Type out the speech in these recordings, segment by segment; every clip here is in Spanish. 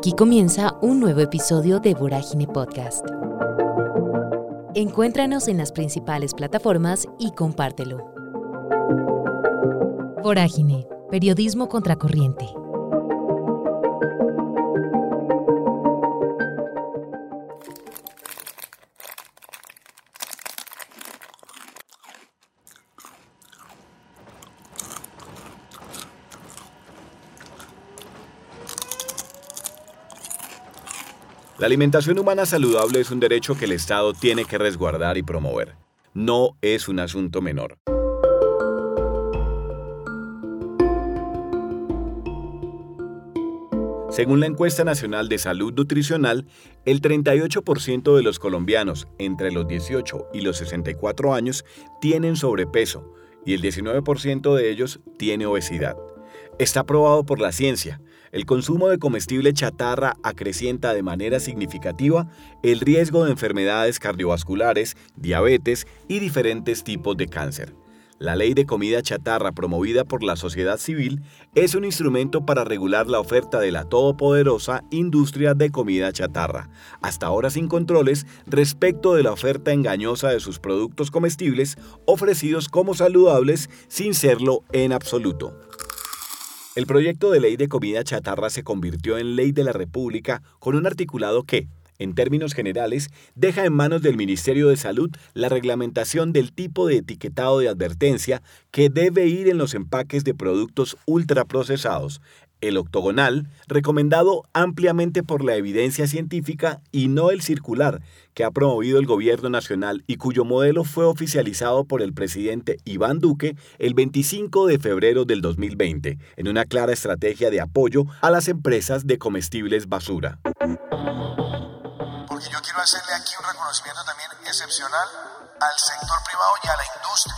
Aquí comienza un nuevo episodio de Vorágine Podcast. Encuéntranos en las principales plataformas y compártelo. Vorágine, periodismo contracorriente. La alimentación humana saludable es un derecho que el Estado tiene que resguardar y promover. No es un asunto menor. Según la encuesta nacional de salud nutricional, el 38% de los colombianos entre los 18 y los 64 años tienen sobrepeso y el 19% de ellos tiene obesidad. Está probado por la ciencia el consumo de comestible chatarra acrecienta de manera significativa el riesgo de enfermedades cardiovasculares, diabetes y diferentes tipos de cáncer. La ley de comida chatarra promovida por la sociedad civil es un instrumento para regular la oferta de la todopoderosa industria de comida chatarra, hasta ahora sin controles respecto de la oferta engañosa de sus productos comestibles ofrecidos como saludables sin serlo en absoluto. El proyecto de ley de comida chatarra se convirtió en ley de la República con un articulado que, en términos generales, deja en manos del Ministerio de Salud la reglamentación del tipo de etiquetado de advertencia que debe ir en los empaques de productos ultraprocesados, el octogonal, recomendado ampliamente por la evidencia científica y no el circular que ha promovido el gobierno nacional y cuyo modelo fue oficializado por el presidente Iván Duque el 25 de febrero del 2020, en una clara estrategia de apoyo a las empresas de comestibles basura. Porque yo quiero hacerle aquí un reconocimiento también excepcional al sector privado y a la industria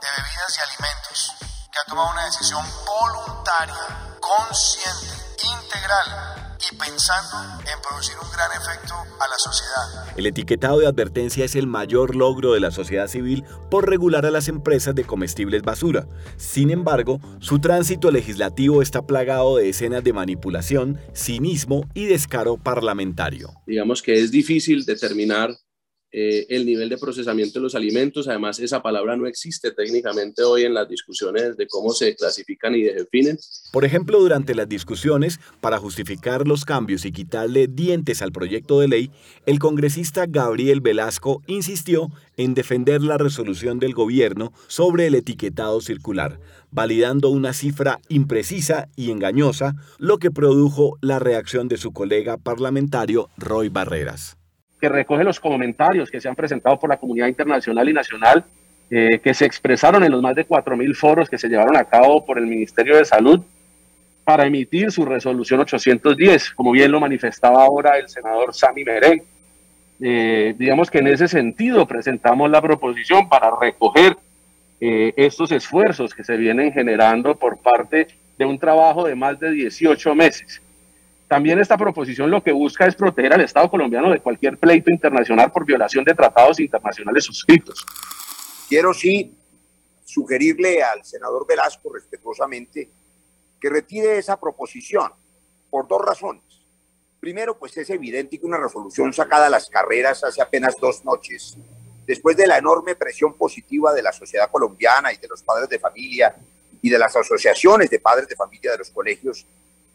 de bebidas y alimentos, que ha tomado una decisión voluntaria consciente, integral y pensando en producir un gran efecto a la sociedad. El etiquetado de advertencia es el mayor logro de la sociedad civil por regular a las empresas de comestibles basura. Sin embargo, su tránsito legislativo está plagado de escenas de manipulación, cinismo y descaro parlamentario. Digamos que es difícil determinar eh, el nivel de procesamiento de los alimentos. Además, esa palabra no existe técnicamente hoy en las discusiones de cómo se clasifican y definen. Por ejemplo, durante las discusiones para justificar los cambios y quitarle dientes al proyecto de ley, el congresista Gabriel Velasco insistió en defender la resolución del gobierno sobre el etiquetado circular, validando una cifra imprecisa y engañosa, lo que produjo la reacción de su colega parlamentario Roy Barreras que recoge los comentarios que se han presentado por la comunidad internacional y nacional, eh, que se expresaron en los más de 4.000 foros que se llevaron a cabo por el Ministerio de Salud para emitir su resolución 810, como bien lo manifestaba ahora el senador Sami Merén. Eh, digamos que en ese sentido presentamos la proposición para recoger eh, estos esfuerzos que se vienen generando por parte de un trabajo de más de 18 meses también esta proposición lo que busca es proteger al Estado colombiano de cualquier pleito internacional por violación de tratados internacionales suscritos. Quiero sí sugerirle al senador Velasco respetuosamente que retire esa proposición por dos razones. Primero, pues es evidente que una resolución sacada a las carreras hace apenas dos noches, después de la enorme presión positiva de la sociedad colombiana y de los padres de familia y de las asociaciones de padres de familia de los colegios,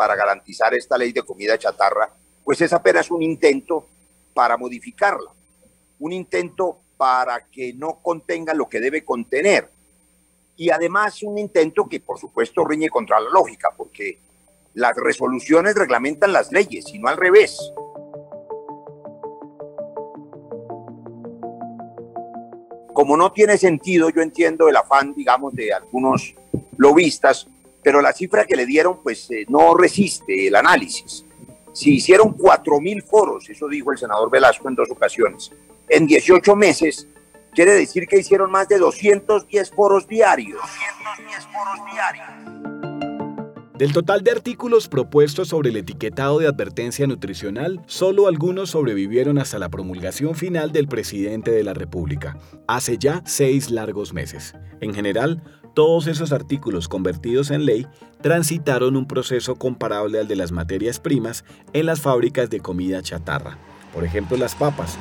para garantizar esta ley de comida chatarra, pues es apenas un intento para modificarla, un intento para que no contenga lo que debe contener. Y además un intento que por supuesto riñe contra la lógica, porque las resoluciones reglamentan las leyes y no al revés. Como no tiene sentido, yo entiendo el afán, digamos, de algunos lobistas pero la cifra que le dieron pues eh, no resiste el análisis. Si hicieron 4.000 foros, eso dijo el senador Velasco en dos ocasiones, en 18 meses, quiere decir que hicieron más de 210 foros diarios. 210 foros diarios. Del total de artículos propuestos sobre el etiquetado de advertencia nutricional, solo algunos sobrevivieron hasta la promulgación final del presidente de la República, hace ya seis largos meses. En general, todos esos artículos convertidos en ley transitaron un proceso comparable al de las materias primas en las fábricas de comida chatarra. Por ejemplo, las papas,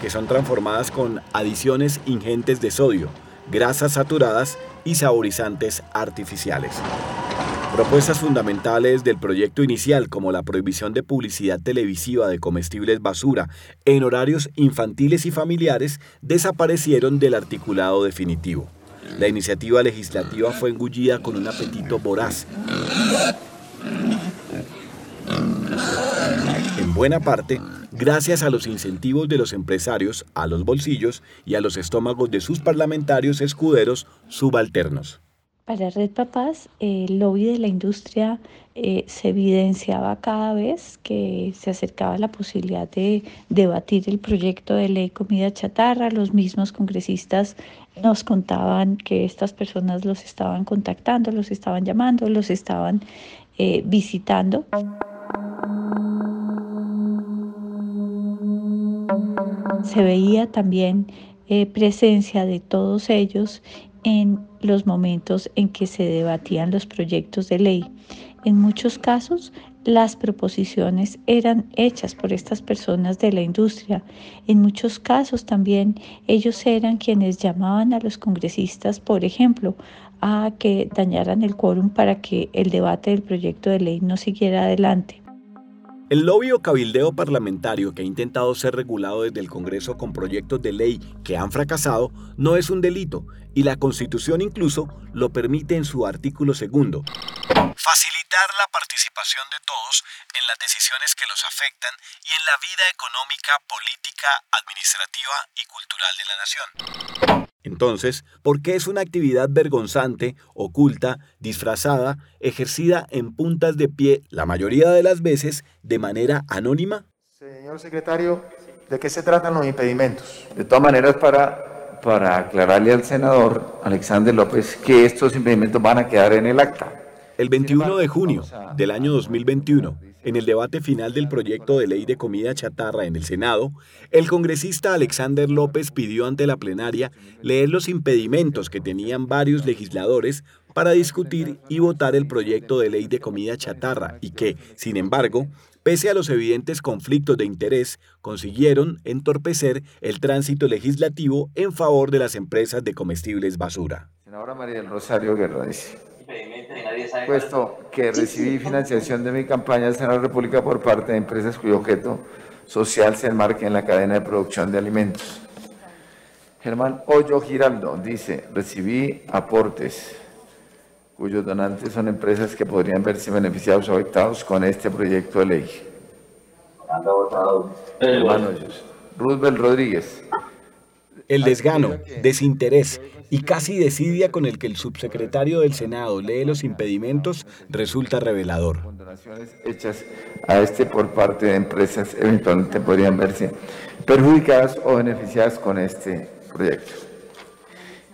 que son transformadas con adiciones ingentes de sodio, grasas saturadas y saborizantes artificiales. Propuestas fundamentales del proyecto inicial, como la prohibición de publicidad televisiva de comestibles basura en horarios infantiles y familiares, desaparecieron del articulado definitivo. La iniciativa legislativa fue engullida con un apetito voraz. En buena parte, gracias a los incentivos de los empresarios, a los bolsillos y a los estómagos de sus parlamentarios escuderos subalternos. Para Red Papás, el lobby de la industria eh, se evidenciaba cada vez que se acercaba la posibilidad de debatir el proyecto de ley comida chatarra. Los mismos congresistas nos contaban que estas personas los estaban contactando, los estaban llamando, los estaban eh, visitando. Se veía también eh, presencia de todos ellos en los momentos en que se debatían los proyectos de ley. En muchos casos, las proposiciones eran hechas por estas personas de la industria. En muchos casos también ellos eran quienes llamaban a los congresistas, por ejemplo, a que dañaran el quórum para que el debate del proyecto de ley no siguiera adelante. El lobby o cabildeo parlamentario que ha intentado ser regulado desde el Congreso con proyectos de ley que han fracasado no es un delito y la Constitución incluso lo permite en su artículo segundo. Facilitar la participación de todos en las decisiones que los afectan y en la vida económica, política, administrativa y cultural de la nación. Entonces, ¿por qué es una actividad vergonzante, oculta, disfrazada, ejercida en puntas de pie, la mayoría de las veces de manera anónima? Señor secretario, ¿de qué se tratan los impedimentos? De todas maneras, para, para aclararle al senador Alexander López que estos impedimentos van a quedar en el acta. El 21 de junio del año 2021, en el debate final del proyecto de ley de comida chatarra en el Senado, el congresista Alexander López pidió ante la plenaria leer los impedimentos que tenían varios legisladores para discutir y votar el proyecto de ley de comida chatarra y que, sin embargo, pese a los evidentes conflictos de interés, consiguieron entorpecer el tránsito legislativo en favor de las empresas de comestibles basura. Senadora María del Rosario Guerra puesto que recibí financiación de mi campaña de la República por parte de empresas cuyo objeto social se enmarque en la cadena de producción de alimentos. Germán Hoyo Giraldo dice, recibí aportes cuyos donantes son empresas que podrían verse beneficiados o afectados con este proyecto de ley. Germán Hoyos. Roosevelt Rodríguez. El desgano, desinterés y casi desidia con el que el subsecretario del Senado lee los impedimentos resulta revelador. Donaciones hechas a este por parte de empresas eventualmente podrían verse perjudicadas o beneficiadas con este proyecto.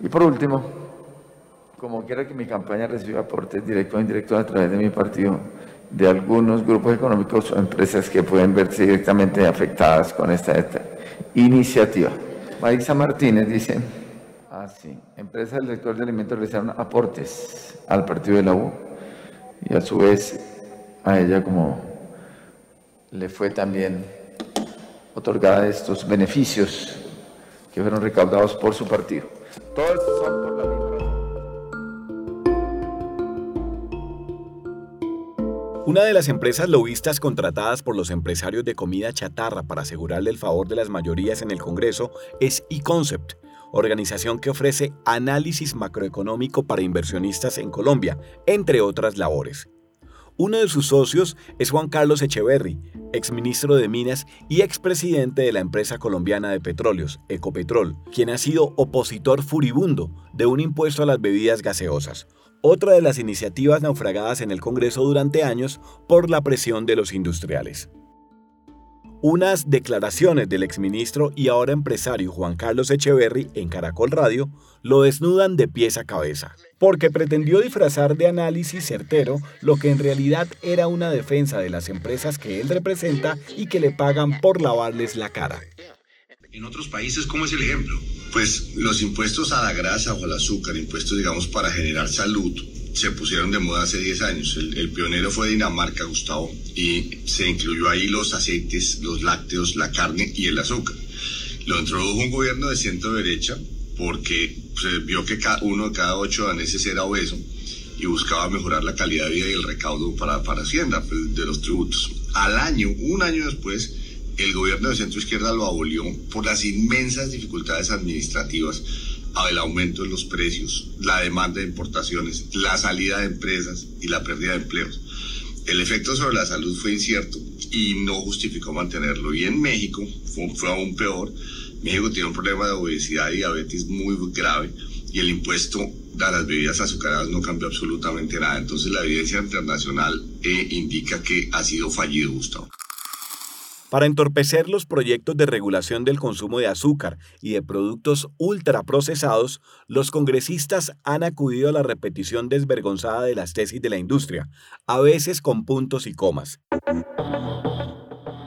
Y por último, como quiera que mi campaña reciba aportes directos o indirectos a través de mi partido, de algunos grupos económicos o empresas que pueden verse directamente afectadas con esta, esta iniciativa. Marisa Martínez dice, Ah, sí. Empresas del sector de alimentos realizaron aportes al partido de la U y a su vez a ella como le fue también otorgada estos beneficios que fueron recaudados por su partido. Todos son por la Una de las empresas lobistas contratadas por los empresarios de comida chatarra para asegurarle el favor de las mayorías en el Congreso es eConcept, organización que ofrece análisis macroeconómico para inversionistas en Colombia, entre otras labores. Uno de sus socios es Juan Carlos Echeverry, exministro de Minas y expresidente de la empresa colombiana de petróleos, Ecopetrol, quien ha sido opositor furibundo de un impuesto a las bebidas gaseosas, otra de las iniciativas naufragadas en el Congreso durante años por la presión de los industriales. Unas declaraciones del exministro y ahora empresario Juan Carlos Echeverry en Caracol Radio lo desnudan de pies a cabeza, porque pretendió disfrazar de análisis certero lo que en realidad era una defensa de las empresas que él representa y que le pagan por lavarles la cara. En otros países, ¿cómo es el ejemplo? Pues los impuestos a la grasa o al azúcar, impuestos, digamos, para generar salud, se pusieron de moda hace 10 años. El, pionero fue Dinamarca, Gustavo, y se incluyó ahí los aceites, los lácteos, la carne y el azúcar. Lo introdujo un gobierno de centro derecha porque se vio que uno de cada ocho daneses era obeso y buscaba mejorar la calidad de vida y el recaudo para, para Hacienda pues, de los tributos. Al año, un año después, el gobierno de centro izquierda lo abolió por las inmensas dificultades administrativas el aumento de los precios, la demanda de importaciones, la salida de empresas y la pérdida de empleos. El efecto sobre la salud fue incierto y no justificó mantenerlo. Y en México fue, aún peor. México tiene un problema de obesidad y diabetes muy grave y el impuesto a las bebidas azucaradas no cambió absolutamente nada. Entonces la evidencia internacional eh, indica que ha sido fallido, Gustavo. Para entorpecer los proyectos de regulación del consumo de azúcar y de productos ultraprocesados, los congresistas han acudido a la repetición desvergonzada de las tesis de la industria, a veces con puntos y comas.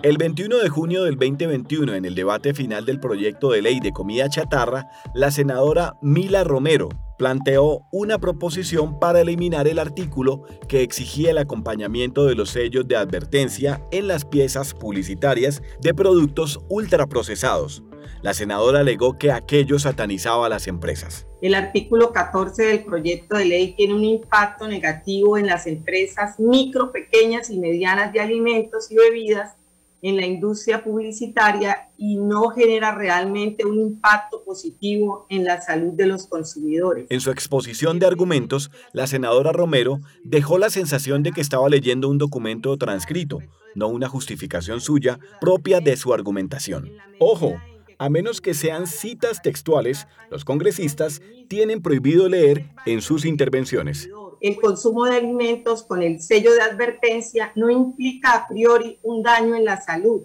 El 21 de junio del 2021, en el debate final del proyecto de ley de comida chatarra, la senadora Mila Romero planteó una proposición para eliminar el artículo que exigía el acompañamiento de los sellos de advertencia en las piezas publicitarias de productos ultraprocesados. La senadora alegó que aquello satanizaba a las empresas. El artículo 14 del proyecto de ley tiene un impacto negativo en las empresas micro, pequeñas y medianas de alimentos y bebidas en la industria publicitaria y no genera realmente un impacto positivo en la salud de los consumidores. En su exposición de argumentos, la senadora Romero dejó la sensación de que estaba leyendo un documento transcrito, no una justificación suya propia de su argumentación. Ojo, a menos que sean citas textuales, los congresistas tienen prohibido leer en sus intervenciones el consumo de alimentos con el sello de advertencia no implica a priori un daño en la salud,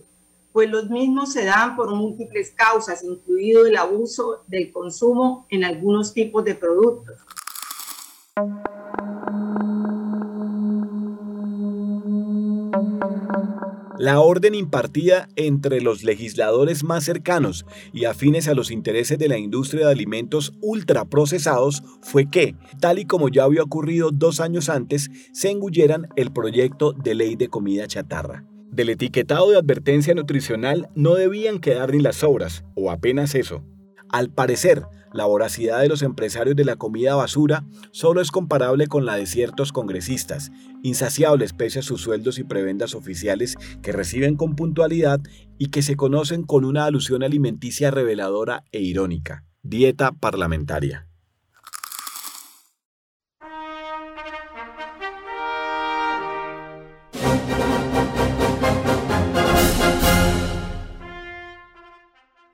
pues los mismos se dan por múltiples causas, incluido el abuso del consumo en algunos tipos de productos. La orden impartida entre los legisladores más cercanos y afines a los intereses de la industria de alimentos ultraprocesados fue que, tal y como ya había ocurrido dos años antes, se engulleran el proyecto de ley de comida chatarra. Del etiquetado de advertencia nutricional no debían quedar ni las sobras, o apenas eso. Al parecer, la voracidad de los empresarios de la comida basura solo es comparable con la de ciertos congresistas, insaciables pese a sus sueldos y prebendas oficiales que reciben con puntualidad y que se conocen con una alusión alimenticia reveladora e irónica. Dieta parlamentaria.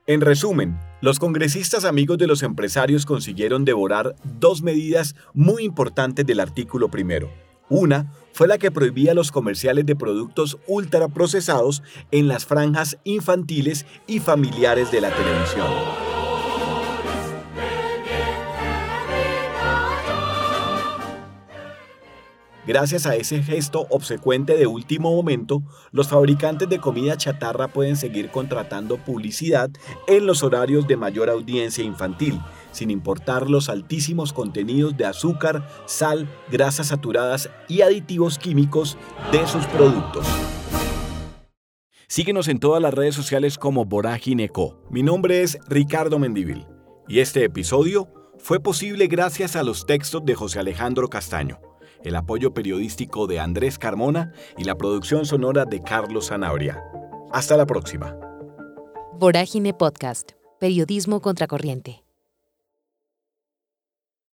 En resumen, los congresistas amigos de los empresarios consiguieron devorar dos medidas muy importantes del artículo primero. Una fue la que prohibía los comerciales de productos ultraprocesados en las franjas infantiles y familiares de la televisión. Gracias a ese gesto obsecuente de último momento, los fabricantes de comida chatarra pueden seguir contratando publicidad en los horarios de mayor audiencia infantil, sin importar los altísimos contenidos de azúcar, sal, grasas saturadas y aditivos químicos de sus productos. Síguenos en todas las redes sociales como Vorágine Co. Mi nombre es Ricardo Mendivil y este episodio fue posible gracias a los textos de José Alejandro Castaño el apoyo periodístico de Andrés Carmona y la producción sonora de Carlos Zanabria. Hasta la próxima. Vorágine Podcast, Periodismo Contracorriente.